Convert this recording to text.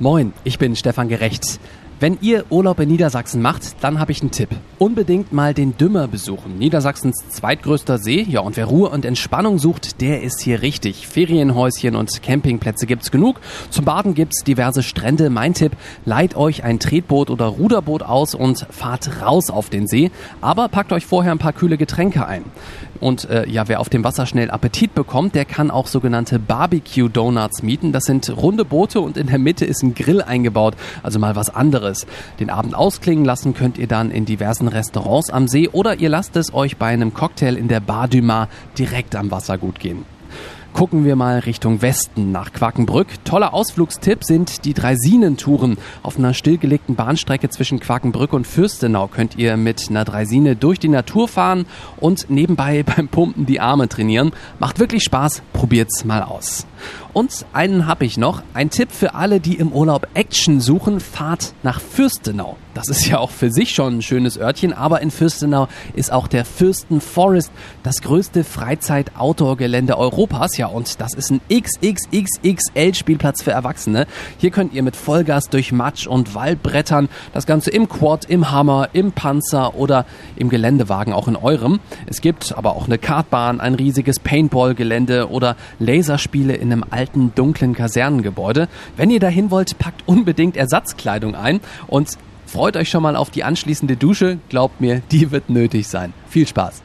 Moin, ich bin Stefan Gerecht. Wenn ihr Urlaub in Niedersachsen macht, dann habe ich einen Tipp. Unbedingt mal den Dümmer besuchen. Niedersachsens zweitgrößter See. Ja, und wer Ruhe und Entspannung sucht, der ist hier richtig. Ferienhäuschen und Campingplätze gibt's genug. Zum Baden gibt's diverse Strände. Mein Tipp, leiht euch ein Tretboot oder Ruderboot aus und fahrt raus auf den See. Aber packt euch vorher ein paar kühle Getränke ein. Und äh, ja, wer auf dem Wasser schnell Appetit bekommt, der kann auch sogenannte Barbecue Donuts mieten. Das sind runde Boote und in der Mitte ist ein Grill eingebaut. Also mal was anderes. Den Abend ausklingen lassen könnt ihr dann in diversen Restaurants am See oder ihr lasst es euch bei einem Cocktail in der Bar du Mar direkt am Wasser gut gehen. Gucken wir mal Richtung Westen nach Quakenbrück. Toller Ausflugstipp sind die Dreisinentouren. Auf einer stillgelegten Bahnstrecke zwischen Quakenbrück und Fürstenau könnt ihr mit einer Dreisine durch die Natur fahren und nebenbei beim Pumpen die Arme trainieren. Macht wirklich Spaß, probiert's mal aus. Und einen habe ich noch. Ein Tipp für alle, die im Urlaub Action suchen. Fahrt nach Fürstenau. Das ist ja auch für sich schon ein schönes Örtchen, aber in Fürstenau ist auch der Fürsten Forest das größte Freizeit-Outdoor-Gelände Europas. Ja, und das ist ein XXXXL-Spielplatz für Erwachsene. Hier könnt ihr mit Vollgas durch Matsch und Wald brettern. Das Ganze im Quad, im Hammer, im Panzer oder im Geländewagen, auch in eurem. Es gibt aber auch eine Kartbahn, ein riesiges Paintball-Gelände oder Laserspiele in einem alten, dunklen Kasernengebäude. Wenn ihr dahin wollt, packt unbedingt Ersatzkleidung ein und freut euch schon mal auf die anschließende Dusche. Glaubt mir, die wird nötig sein. Viel Spaß!